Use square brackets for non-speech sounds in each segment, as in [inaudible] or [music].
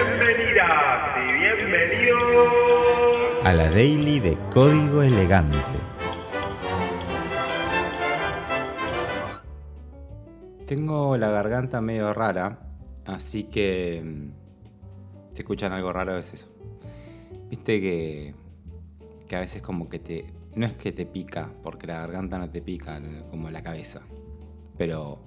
Bienvenidas y bienvenidos a la Daily de Código Elegante. Tengo la garganta medio rara, así que mm, si escuchan algo raro es eso. Viste que, que a veces como que te... No es que te pica, porque la garganta no te pica como la cabeza, pero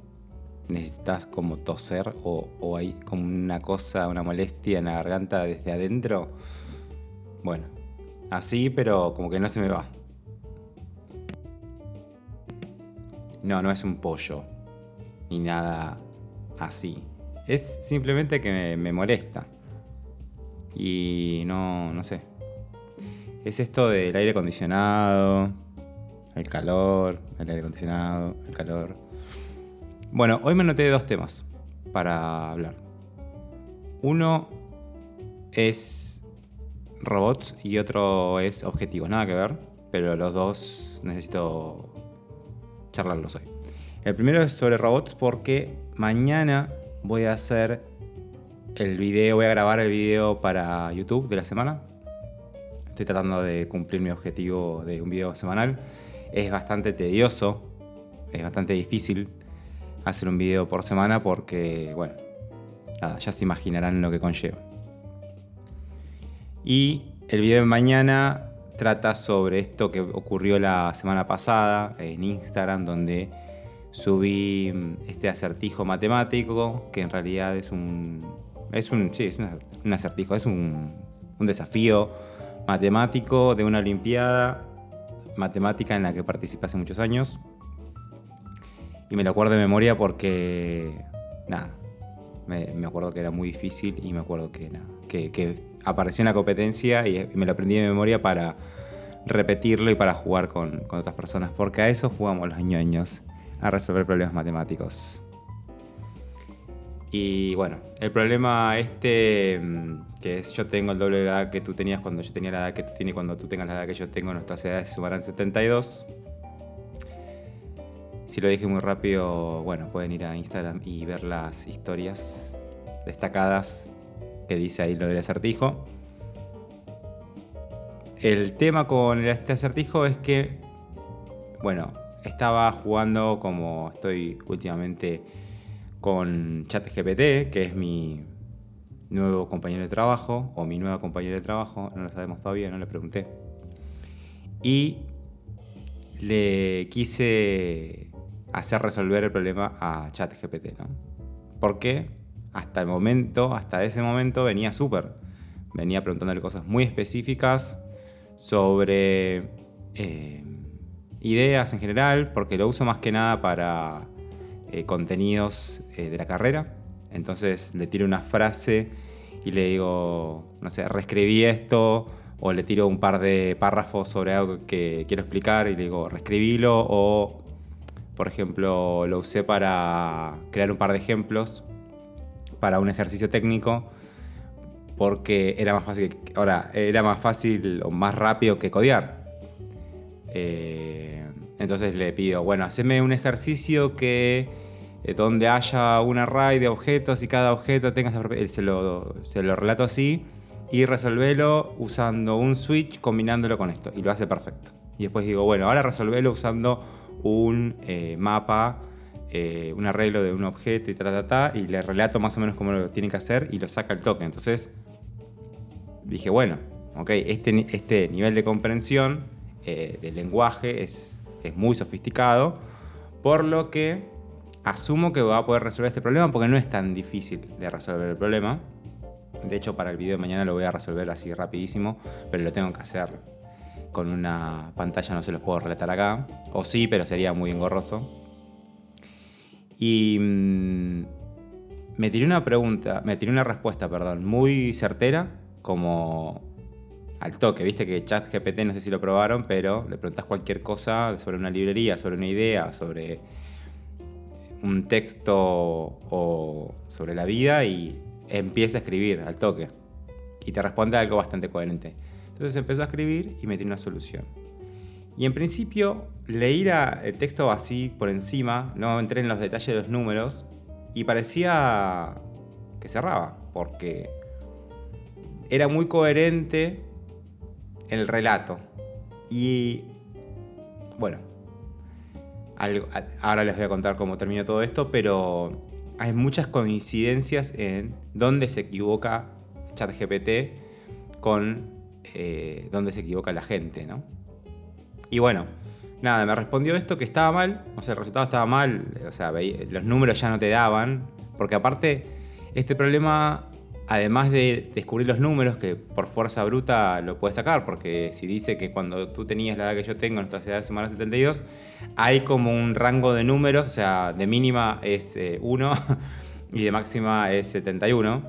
necesitas como toser o, hay como una cosa, una molestia en la garganta desde adentro. Bueno, así, pero como que no se me va. No, no es un pollo, ni nada así. Es simplemente que me, molesta. Y no, no sé. Es esto del aire acondicionado, el calor, el aire acondicionado, el calor. Bueno, hoy me anoté dos temas para hablar. Uno es robots y otro es objetivos. Nada que ver, pero los dos necesito charlarlos hoy. El primero es sobre robots porque mañana voy a hacer el video, voy a grabar el video para YouTube de la semana. Estoy tratando de cumplir mi objetivo de un video semanal. Es bastante tedioso, es bastante difícil hacer un video por semana porque, bueno, ya se imaginarán lo que conlleva. Y el video de mañana trata sobre esto que ocurrió la semana pasada en Instagram, donde subí mm, este acertijo matemático, que en realidad es un. Es un. Sí, es un acertijo, es un, un desafío matemático de una Olimpiada matemática en la que participé hace muchos años. Y me lo acuerdo de memoria porque, nada, me, acuerdo que era muy difícil y me acuerdo que, nada, que, apareció en la competencia y, me lo aprendí de memoria para repetirlo y para jugar con, con otras personas, porque a eso jugamos los ñoños, a resolver problemas matemáticos. Y bueno, el problema este, mm, que es yo tengo el doble de la edad que tú tenías cuando yo tenía la edad que tú tienes cuando tú tengas la edad que yo tengo, nuestras edades sumarán 72. Si lo dije muy rápido, bueno, pueden ir a Instagram y ver las historias destacadas que dice ahí lo del acertijo. El tema con este acertijo es que, bueno, estaba jugando como estoy últimamente con ChatGPT, que es mi nuevo compañero de trabajo, o mi nueva compañera de trabajo, no lo sabemos todavía, no le pregunté. Y le quise hacer resolver el problema a ChatGPT, ¿no? Porque hasta el momento, hasta ese momento venía súper. Venía preguntándole cosas muy específicas sobre eh, ideas en general, porque lo uso más que nada para eh, contenidos eh, de la carrera. Entonces le tiro una frase y le digo, no sé, reescribí esto, o le tiro un par de párrafos sobre algo que quiero explicar y le digo, reescribilo o por ejemplo, lo usé para crear un par de ejemplos para un ejercicio técnico porque era más fácil, ahora, era más fácil o más rápido que codear. Eh, entonces le pido, bueno, haceme un ejercicio que eh, donde haya un array de objetos y cada objeto tenga se lo, se lo relato así y resolvelo usando un switch combinándolo con esto y lo hace perfecto. Y después digo, bueno, ahora resolvelo usando un eh, mapa, eh, un arreglo de un objeto y ta, ta, y le relato más o menos cómo lo tiene que hacer y lo saca el toque. Entonces dije, bueno, ok, este, este nivel de comprensión eh, del lenguaje es, es muy sofisticado, por lo que asumo que va a poder resolver este problema porque no es tan difícil de resolver el problema. De hecho, para el video de mañana lo voy a resolver así rapidísimo, pero lo tengo que hacer con una pantalla no se los puedo relatar acá. O sí, pero sería muy engorroso. Y mm, me tiré una pregunta, me tiré una respuesta, perdón, muy certera, como al toque. Viste que ChatGPT, no sé si lo probaron, pero le preguntas cualquier cosa sobre una librería, sobre una idea, sobre un texto o sobre la vida y empieza a escribir al toque. Y te responde algo bastante coherente. Entonces empezó a escribir y metí una solución. Y en principio leí el texto así por encima, no entré en los detalles de los números y parecía que cerraba, porque era muy coherente el relato. Y bueno, ahora les voy a contar cómo terminó todo esto, pero hay muchas coincidencias en dónde se equivoca ChatGPT con eh, dónde se equivoca la gente, ¿no? Y bueno, nada, me respondió esto que estaba mal, o sea, el resultado estaba mal, o sea, los números ya no te daban, porque aparte, este problema, además de descubrir los números, que por fuerza bruta lo puedes sacar, porque si dice que cuando tú tenías la edad que yo tengo, nuestras edades humanas 72, hay como un rango de números, o sea, de mínima es 1 eh, [laughs] y de máxima es 71.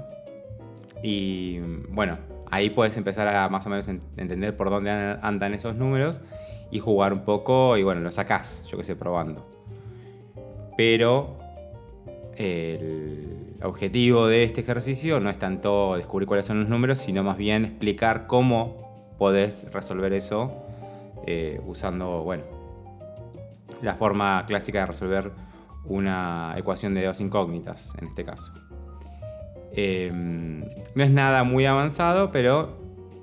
Y bueno, ahí puedes empezar a más o menos entender por dónde andan esos números y jugar un poco y bueno, lo sacás, yo que sé, probando. Pero el objetivo de este ejercicio no es tanto descubrir cuáles son los números, sino más bien explicar cómo podés resolver eso eh, usando, bueno, la forma clásica de resolver una ecuación de dos incógnitas, en este caso. Em, no es nada muy avanzado, pero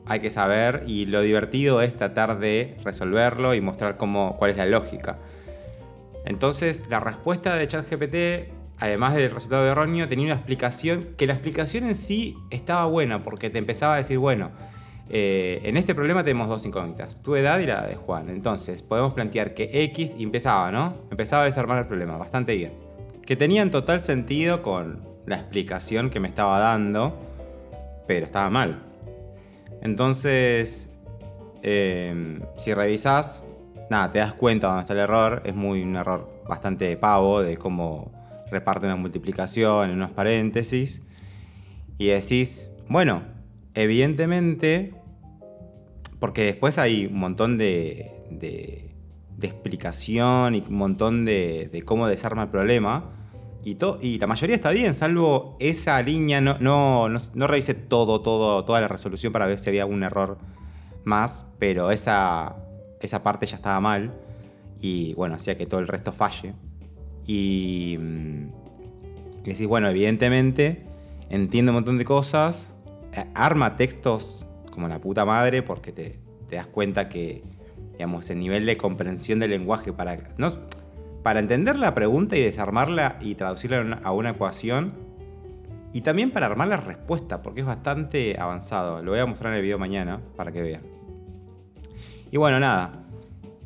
hay que saber y lo divertido es tratar de resolverlo y mostrar cómo, cuál es la lógica. Entonces, la respuesta de ChatGPT, además del resultado erróneo, tenía una explicación que la explicación en sí estaba buena porque te empezaba a decir, bueno, eh, en este problema tenemos dos incógnitas, tu edad y la de Juan. Entonces, podemos plantear que X empezaba, ¿no? Empezaba a desarmar el problema, bastante bien. Que tenía en total sentido con la explicación que me estaba dando, pero estaba mal. Entonces, em, si revisás, nada, te das cuenta dónde está el error. Es muy un error bastante pavo de cómo reparte una multiplicación en unos paréntesis. Y decís, bueno, evidentemente, porque después hay un montón de, explicación y un montón de, de cómo desarma el problema y, la mayoría está bien, salvo esa línea. No, no, revisé todo, todo, toda la resolución para ver si había algún error más, pero esa, esa parte ya estaba mal. Y bueno, hacía que todo el resto falle. Y, mm, y decís, bueno, evidentemente entiende un montón de cosas, arma textos como la puta madre, porque te, te das cuenta que, digamos, el nivel de comprensión del lenguaje para. No, para entender la pregunta y desarmarla y traducirla a una ecuación. Y también para armar la respuesta, porque es bastante avanzado. Lo voy a mostrar en el video mañana para que vean. Y bueno, nada.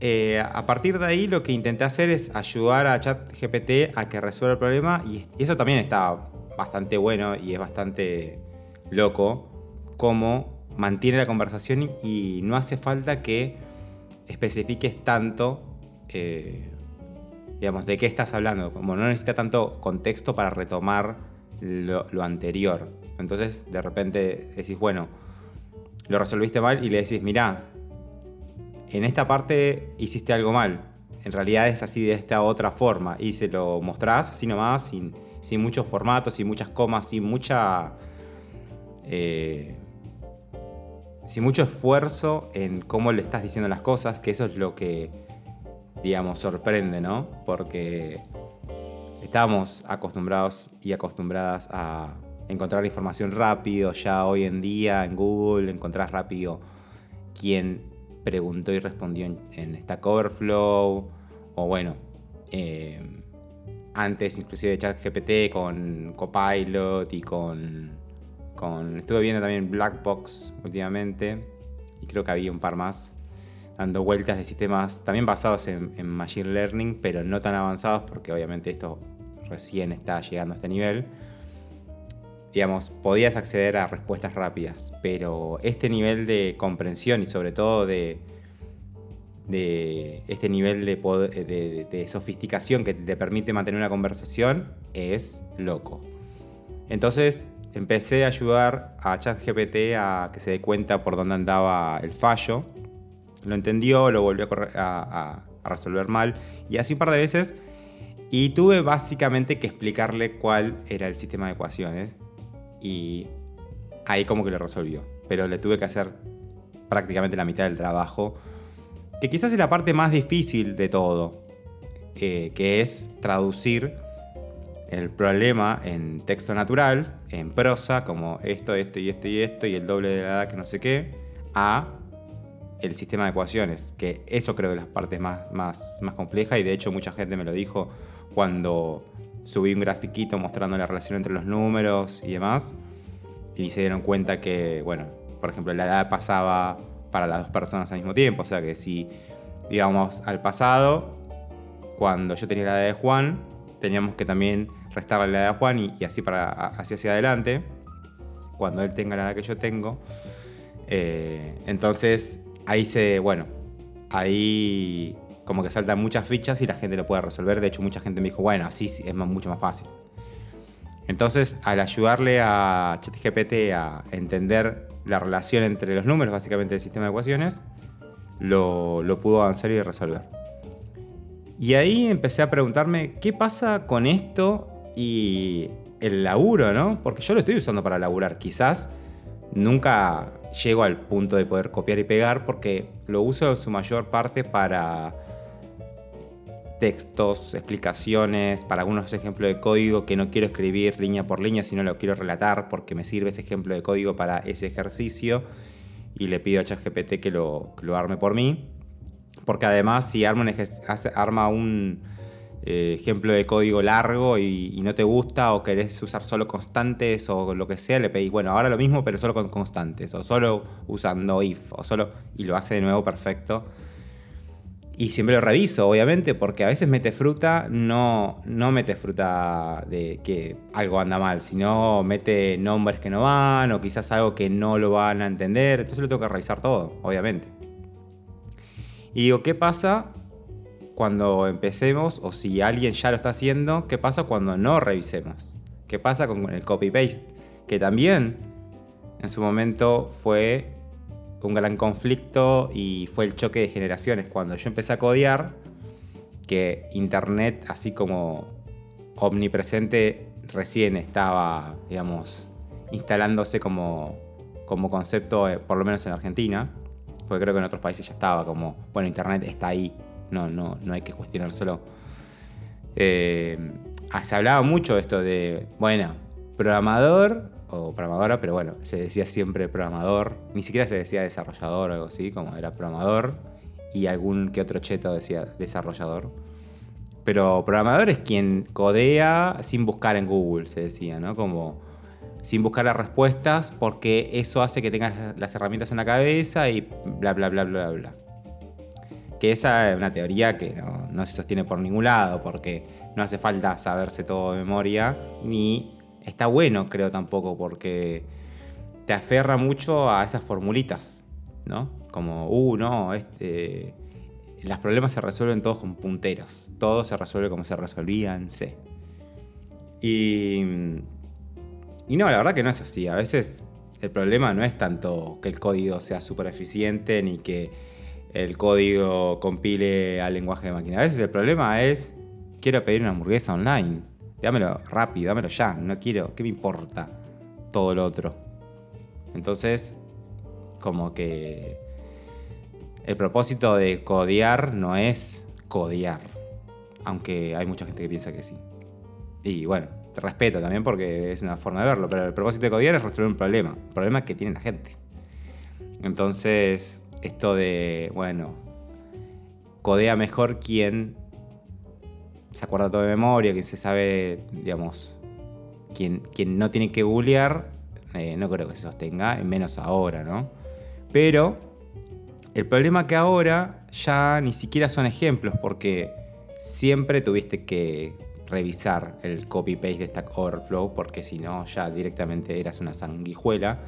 Eh, a partir de ahí lo que intenté hacer es ayudar a ChatGPT a que resuelva el problema. Y eso también está bastante bueno y es bastante loco. Cómo mantiene la conversación y, no hace falta que especifiques tanto eh, digamos, de qué estás hablando. Como no necesita tanto contexto para retomar lo, anterior. Entonces, de repente decís, bueno, lo resolviste mal y le decís, mirá, en esta parte hiciste algo mal. En realidad es así de esta otra forma. Y se lo mostrás así nomás, sin, sin muchos formatos, sin muchas comas, sin mucha. Eh, sin mucho esfuerzo en cómo le estás diciendo las cosas, que eso es lo que digamos, sorprende, ¿no? Porque estamos acostumbrados y acostumbradas a encontrar información rápido, ya hoy en día en Google encontrás rápido quién preguntó y respondió en, Stack Overflow, o bueno, eh, antes inclusive de ChatGPT con Copilot y con, con... Estuve viendo también Blackbox últimamente y creo que había un par más dando vueltas de sistemas también basados en, Machine Learning, pero no tan avanzados porque obviamente esto recién está llegando a este nivel. Digamos, podías acceder a respuestas rápidas, pero este nivel de comprensión y sobre todo de, este nivel de, de, sofisticación que te permite mantener una conversación es loco. Entonces empecé a ayudar a ChatGPT a que se dé cuenta por dónde andaba el fallo lo entendió, lo volvió a, resolver mal y así un par de veces. Y tuve básicamente que explicarle cuál era el sistema de ecuaciones y ahí como que lo resolvió. Pero le tuve que hacer prácticamente la mitad del trabajo, que quizás es la parte más difícil de todo, eh, que es traducir el problema en texto natural, en prosa, como esto, esto y esto y esto, y el doble de la edad que no sé qué, a el sistema de ecuaciones, que eso creo que es la parte más, más, más compleja y de hecho mucha gente me lo dijo cuando subí un grafiquito mostrando la relación entre los números y demás y se dieron cuenta que, bueno, por ejemplo, la edad pasaba para las dos personas al mismo tiempo, o sea que si íbamos al pasado, cuando yo tenía la edad de Juan, teníamos que también restarle la edad de Juan y, así para así hacia adelante, cuando él tenga la edad que yo tengo. Eh, entonces ahí se, bueno, ahí como que saltan muchas fichas y la gente lo puede resolver. De hecho, mucha gente me dijo, bueno, así es mucho más fácil. Entonces, al ayudarle a ChatGPT a entender la relación entre los números, básicamente del sistema de ecuaciones, lo, lo pudo avanzar y resolver. Y ahí empecé a preguntarme, ¿qué pasa con esto y el laburo, no? Porque yo lo estoy usando para laburar. Quizás nunca llego al punto de poder copiar y pegar porque lo uso en su mayor parte para textos, explicaciones, para algunos ejemplos de código que no quiero escribir línea por línea, sino lo quiero relatar porque me sirve ese ejemplo de código para ese ejercicio y le pido a ChatGPT que lo, arme por mí. Porque además si arma un eh, ejemplo de código largo y, no te gusta o querés usar solo constantes o lo que sea, le pedís, bueno, ahora lo mismo pero solo con constantes o solo usando if o solo y lo hace de nuevo perfecto. Y siempre lo reviso, obviamente, porque a veces mete fruta, no, no mete fruta de que algo anda mal, sino mete nombres que no van o quizás algo que no lo van a entender. Entonces lo tengo que revisar todo, obviamente. Y digo, ¿qué pasa cuando empecemos o si alguien ya lo está haciendo? ¿Qué pasa cuando no revisemos? ¿Qué pasa con el copy-paste? Que también en su momento fue un gran conflicto y fue el choque de generaciones. Cuando yo empecé a codear, que Internet, así como omnipresente, recién estaba, digamos, instalándose como, como concepto, eh, por lo menos en Argentina, porque creo que en otros países ya estaba como, bueno, Internet está ahí, no, no, no hay que cuestionárselo. Eh, ah, se hablaba mucho esto de, bueno, programador o programadora, pero bueno, se decía siempre programador, ni siquiera se decía desarrollador o algo así, como era programador, y algún que otro cheto decía desarrollador. Pero programador es quien codea sin buscar en Google, se decía, ¿no? Como sin buscar las respuestas, porque eso hace que tengas las herramientas en la cabeza y bla, bla, bla, bla, bla. Esa es una teoría que no, no se sostiene por ningún lado, porque no hace falta saberse todo de memoria, ni está bueno, creo tampoco, porque te aferra mucho a esas formulitas, ¿no? Como, uh, no, este, los problemas se resuelven todos con punteros, todo se resuelve como se resolvía en C. Y, y no, la verdad que no es así. A veces el problema no es tanto que el código sea súper eficiente ni que el código compile al lenguaje de máquina. A veces el problema es, quiero pedir una hamburguesa online dámelo rápido, dámelo ya, no quiero, ¿qué me importa todo lo otro? Entonces, como que el propósito de codear no es codear, aunque hay mucha gente que piensa que sí. Y bueno, te respeto también porque es una forma de verlo, pero el propósito de codear es resolver un problema, un problema que tiene la gente. Entonces, esto de, bueno, codea mejor quien se acuerda todo de memoria, quien se sabe, digamos, quien, no tiene que googlear, eh, no creo que se sostenga, menos ahora, ¿no? Pero el problema que ahora ya ni siquiera son ejemplos, porque siempre tuviste que revisar el copy-paste de Stack Overflow, porque si no, ya directamente eras una sanguijuela.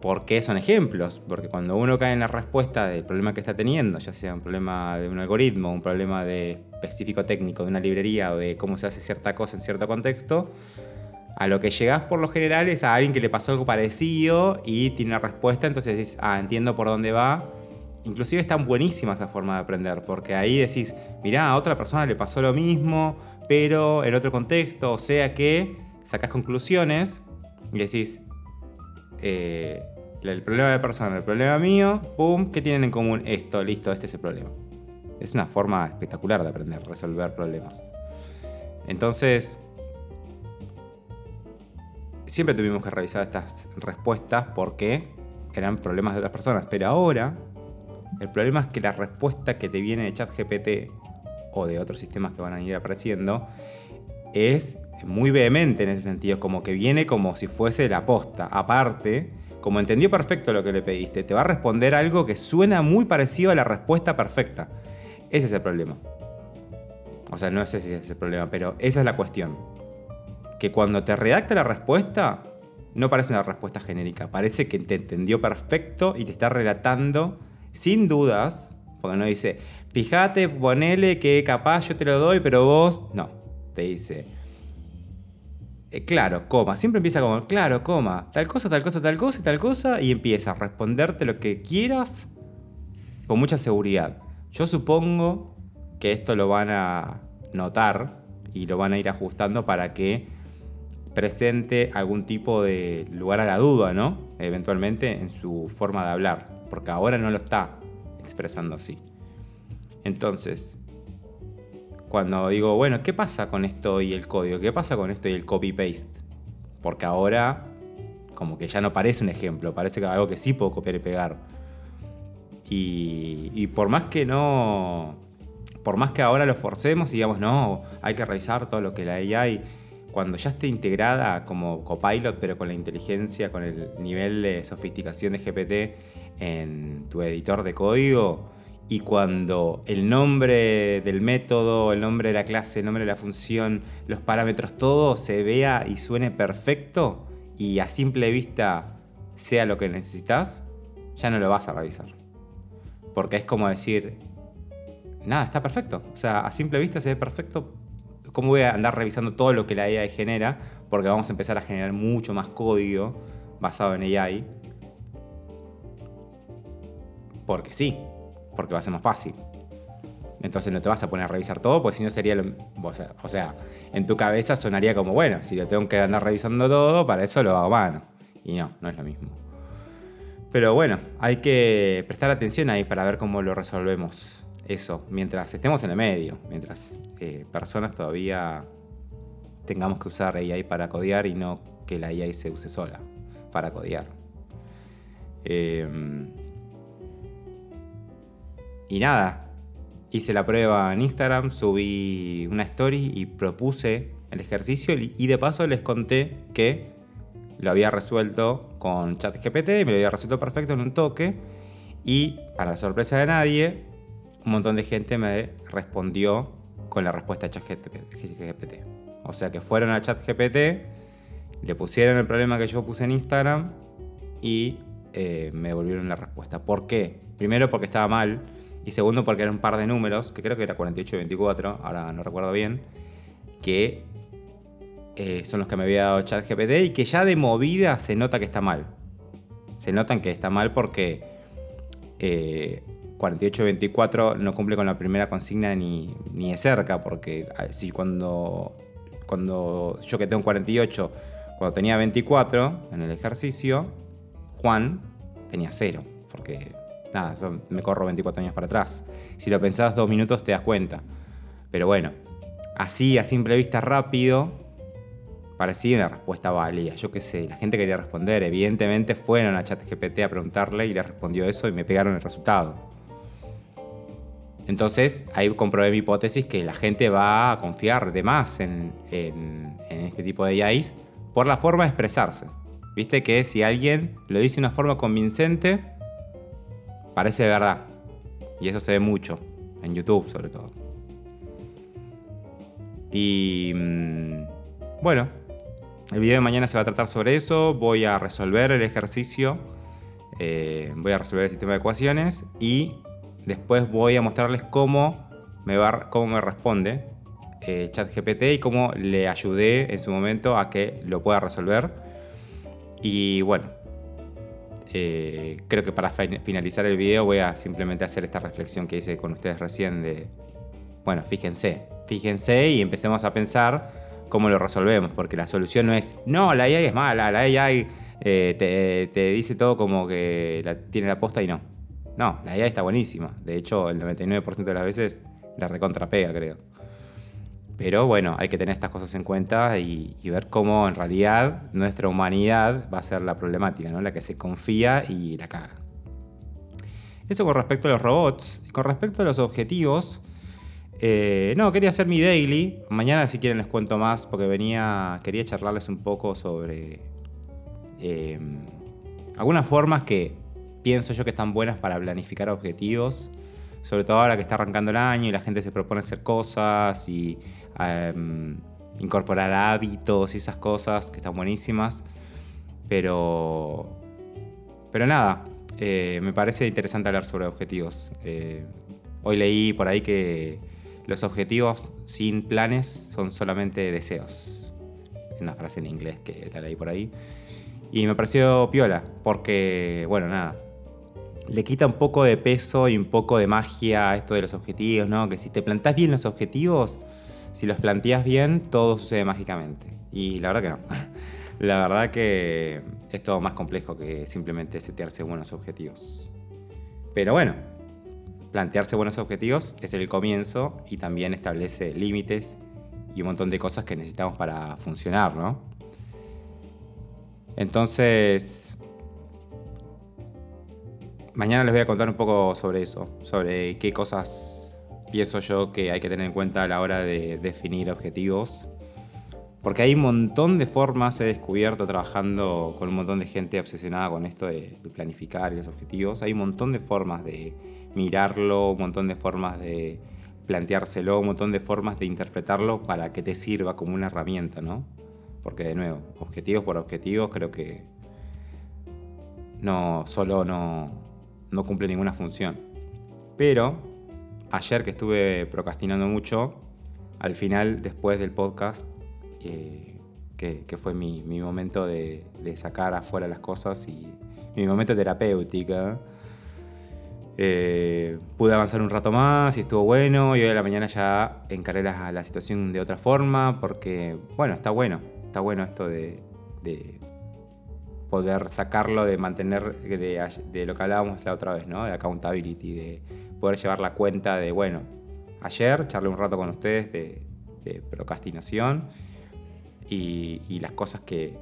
¿Por qué son ejemplos? Porque cuando uno cae en la respuesta del problema que está teniendo, ya sea un problema de un algoritmo, un problema de específico técnico de una librería o de cómo se hace cierta cosa en cierto contexto, a lo que llegas por lo general es a alguien que le pasó algo parecido y tiene una respuesta, entonces dices, ah, entiendo por dónde va. Inclusive es tan buenísima esa forma de aprender, porque ahí decís, mirá, a otra persona le pasó lo mismo, pero en otro contexto, o sea que sacas conclusiones y decís, eh, el problema de la persona, el problema mío, pum, ¿qué tienen en común? Esto, listo, este es el problema. Es una forma espectacular de aprender, resolver problemas. Entonces, siempre tuvimos que revisar estas respuestas porque eran problemas de otras personas. Pero ahora, el problema es que la respuesta que te viene de ChatGPT o de otros sistemas que van a ir apareciendo es muy vehemente en ese sentido, como que viene como si fuese la posta. Aparte, como entendió perfecto lo que le pediste, te va a responder algo que suena muy parecido a la respuesta perfecta. Ese es el problema. O sea, no sé si es el problema, pero esa es la cuestión que cuando te redacta la respuesta, no parece una respuesta genérica, parece que te entendió perfecto y te está relatando sin dudas, porque no dice, fíjate, ponele que capaz yo te lo doy, pero vos, no, te dice, eh, claro, coma, siempre empieza como, claro, coma, tal cosa, tal cosa, tal cosa y tal cosa, y empieza a responderte lo que quieras con mucha seguridad. Yo supongo que esto lo van a notar y lo van a ir ajustando para que presente algún tipo de lugar a la duda, ¿no? Eventualmente en su forma de hablar, porque ahora no lo está expresando así. Entonces, cuando digo, bueno, ¿qué pasa con esto y el código? ¿Qué pasa con esto y el copy-paste? Porque ahora, como que ya no parece un ejemplo, parece algo que sí puedo copiar y pegar. Y, y por más que no, por más que ahora lo forcemos y digamos, no, hay que revisar todo lo que la AI cuando ya esté integrada como copilot, pero con la inteligencia, con el nivel de sofisticación de GPT en tu editor de código, y cuando el nombre del método, el nombre de la clase, el nombre de la función, los parámetros, todo se vea y suene perfecto y a simple vista sea lo que necesitas, ya no lo vas a revisar. Porque es como decir, nada, está perfecto. O sea, a simple vista se ve perfecto ¿Cómo voy a andar revisando todo lo que la AI genera? Porque vamos a empezar a generar mucho más código basado en AI. Porque sí, porque va a ser más fácil. Entonces no te vas a poner a revisar todo, porque si no sería lo. O sea, en tu cabeza sonaría como, bueno, si lo tengo que andar revisando todo, para eso lo hago mano. Y no, no es lo mismo. Pero bueno, hay que prestar atención ahí para ver cómo lo resolvemos eso, mientras estemos en el medio, mientras eh, personas todavía tengamos que usar AI para codear y no que la AI se use sola para codear. Em, y nada, hice la prueba en Instagram, subí una story y propuse el ejercicio y de paso les conté que lo había resuelto con ChatGPT, me lo había resuelto perfecto en un toque y para la sorpresa de nadie, un montón de gente me respondió con la respuesta de ChatGPT. O sea que fueron a ChatGPT, le pusieron el problema que yo puse en Instagram y eh, me devolvieron la respuesta. ¿Por qué? Primero porque estaba mal y segundo porque era un par de números, que creo que era 48 y 24, ahora no recuerdo bien, que eh, son los que me había dado ChatGPT y que ya de movida se nota que está mal. Se notan que está mal porque eh, 48-24 no cumple con la primera consigna ni, ni de cerca, porque ah, si cuando, cuando yo que tengo 48, cuando tenía 24 en el ejercicio, Juan tenía 0, porque nada, me corro 24 años para atrás. Si lo pensás dos minutos te das cuenta. Pero bueno, así a simple vista rápido, parecía una respuesta válida. Yo qué sé, la gente quería responder. Evidentemente fueron a ChatGPT a preguntarle y le respondió eso y me pegaron el resultado. Entonces ahí comprobé mi hipótesis que la gente va a confiar de más en, este tipo de AIs por la forma de expresarse. Viste que si alguien lo dice de una forma convincente, parece verdad. Y eso se ve mucho, en YouTube sobre todo. Y mm, bueno, el video de mañana se va a tratar sobre eso. Voy a resolver el ejercicio. Eh, voy a resolver el sistema de ecuaciones y Después voy a mostrarles cómo me, va, cómo me responde eh, ChatGPT y cómo le ayudé en su momento a que lo pueda resolver. Y bueno, eh, creo que para finalizar el video voy a simplemente hacer esta reflexión que hice con ustedes recién de, bueno, fíjense, fíjense y empecemos a pensar cómo lo resolvemos, porque la solución no es, no, la AI es mala, la AI eh, te, dice todo como que tiene la posta y no. No, la IA está buenísima. De hecho, el 99% de las veces la recontrapega, creo. Pero bueno, hay que tener estas cosas en cuenta y, ver cómo en realidad nuestra humanidad va a ser la problemática, ¿no? La que se confía y la caga. Eso con respecto a los robots. Con respecto a los objetivos, eh, no, quería hacer mi daily. Mañana si quieren les cuento más porque venía, quería charlarles un poco sobre eh, algunas formas que pienso yo que están buenas para planificar objetivos. Sobre todo ahora que está arrancando el año y la gente se propone hacer cosas y em, incorporar hábitos y esas cosas que están buenísimas. Pero, pero nada, eh, me parece interesante hablar sobre objetivos. hoy leí por ahí que los objetivos sin planes son solamente deseos. Una frase en inglés que la leí por ahí. Y me pareció piola, porque, bueno, nada. Le quita un poco de peso y un poco de magia a esto de los objetivos, ¿no? Que si te plantas bien los objetivos, si los planteas bien, todo sucede mágicamente. Y la verdad que no. [laughs] La verdad que es todo más complejo que simplemente setearse buenos objetivos. Pero bueno, plantearse buenos objetivos es el comienzo y también establece límites y un montón de cosas que necesitamos para funcionar, ¿no? Entonces, mañana les voy a contar un poco sobre eso, sobre qué cosas pienso yo que hay que tener en cuenta a la hora de definir objetivos. Porque hay un montón de formas, he descubierto trabajando con un montón de gente obsesionada con esto de, planificar los objetivos, hay un montón de formas de mirarlo, un montón de formas de planteárselo, un montón de formas de interpretarlo para que te sirva como una herramienta, ¿no? Porque de nuevo, objetivos por objetivos creo que no solo no, no cumple ninguna función. Pero ayer que estuve procrastinando mucho, al final, después del podcast, eh, que, fue mi, momento de, de, sacar afuera las cosas y mi momento terapéutica, eh, pude avanzar un rato más y estuvo bueno. Y hoy a la mañana ya encaré la, la situación de otra forma porque, bueno, está bueno. Está bueno esto de, poder sacarlo, de mantener, de, lo que hablábamos la otra vez, ¿no? De accountability, de poder llevar la cuenta de, bueno, ayer charlé un rato con ustedes de, procrastinación y, las cosas que,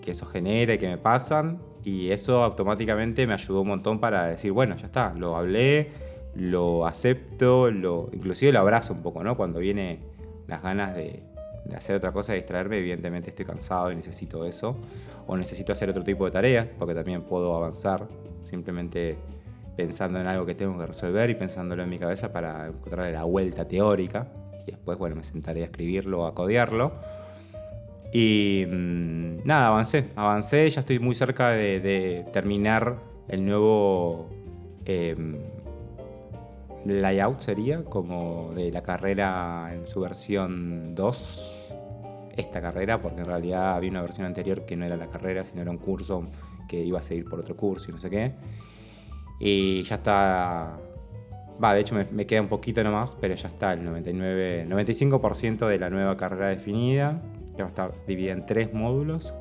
que eso genera y que me pasan y eso automáticamente me ayudó un montón para decir, bueno, ya está, lo hablé, lo acepto, lo, inclusive lo abrazo un poco, ¿no? Cuando viene las ganas de, hacer otra cosa, de distraerme, evidentemente estoy cansado y necesito eso. O necesito hacer otro tipo de tareas, porque también puedo avanzar simplemente pensando en algo que tengo que resolver y pensándolo en mi cabeza para encontrarle la vuelta teórica. Y después, bueno, me sentaré a escribirlo o a codearlo. Y mm, nada, avancé, avancé, ya estoy muy cerca de, terminar el nuevo em, layout, sería, como de la carrera en su versión 2. Esta carrera, porque en realidad había una versión anterior que no era la carrera, sino era un curso que iba a seguir por otro curso y no sé qué. Y ya está Va, de hecho me, queda un poquito nomás, pero ya está el 99, 95% de la nueva carrera definida que va a estar dividida en tres módulos,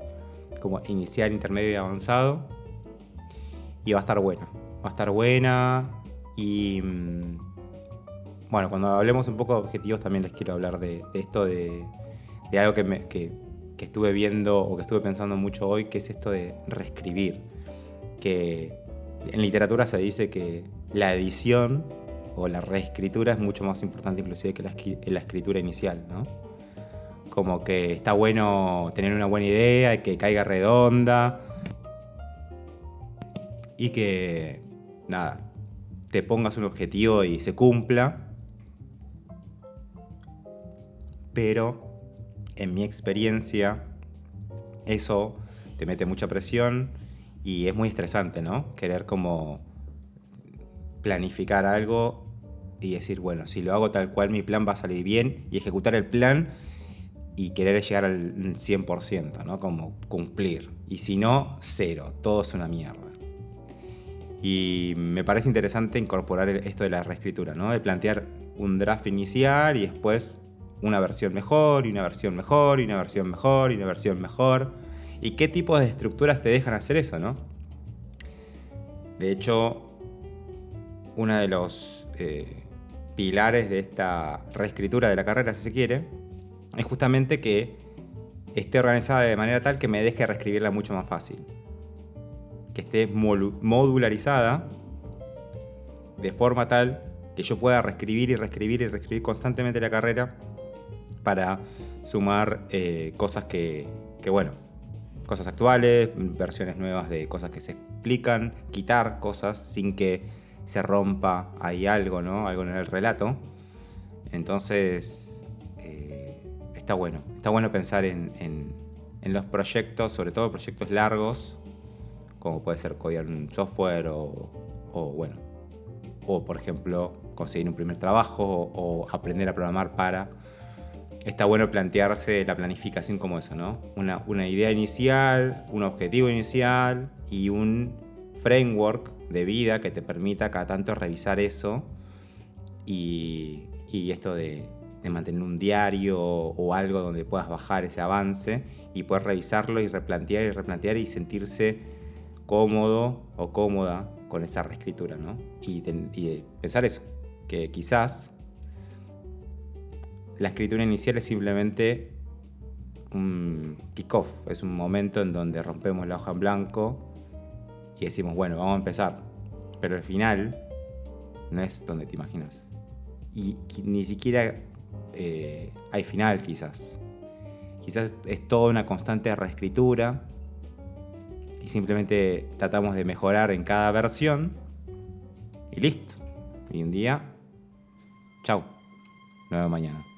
como inicial, intermedio y avanzado. Y va a estar buena. Va a estar buena y... Mm, bueno, cuando hablemos un poco de objetivos también les quiero hablar de, esto de, algo que, me, que, estuve viendo o que estuve pensando mucho hoy, que es esto de reescribir. Que en literatura se dice que la edición o la reescritura es mucho más importante inclusive que la, la escritura inicial, ¿no? como que está bueno tener una buena idea, que caiga redonda y que, nada, te pongas un objetivo y se cumpla. Pero, en mi experiencia, eso te mete mucha presión y es muy estresante, ¿no? Querer como planificar algo y decir, bueno, si lo hago tal cual mi plan va a salir bien y ejecutar el plan y querer llegar al 100%, ¿no? Como cumplir. Y si no, cero, todo es una mierda. Y me parece interesante incorporar esto de la reescritura, ¿no? De plantear un draft inicial y después una versión mejor, y una versión mejor, y una versión mejor, y una versión mejor. ¿Y qué tipo de estructuras te dejan hacer eso, no? De hecho, uno de los eh, pilares de esta reescritura de la carrera, si se quiere, es justamente que esté organizada de manera tal que me deje reescribirla mucho más fácil. Que esté modularizada de forma tal que yo pueda reescribir y reescribir y reescribir constantemente la carrera para sumar eh, cosas que, bueno, cosas actuales, versiones nuevas de cosas que se explican, quitar cosas sin que se rompa ahí algo, ¿no? Algo en el relato. Entonces, eh, está bueno. Está bueno pensar en, en, los proyectos, sobre todo proyectos largos, como puede ser codear un software o, bueno, o por ejemplo, conseguir un primer trabajo o aprender a programar para está bueno plantearse la planificación como eso, ¿no? Una, una, idea inicial, un objetivo inicial y un framework de vida que te permita cada tanto revisar eso y, y esto de, de, mantener un diario o, algo donde puedas bajar ese avance y poder revisarlo y replantear y replantear y sentirse cómodo o cómoda con esa reescritura, ¿no? Y, pensar eso, que quizás la escritura inicial es simplemente un kickoff, es un momento en donde rompemos la hoja en blanco y decimos, bueno, vamos a empezar. Pero el final no es donde te imaginas. Y ni siquiera eh, hay final quizás. Quizás es toda una constante reescritura y simplemente tratamos de mejorar en cada versión y listo. Y un día, chao, nueva mañana.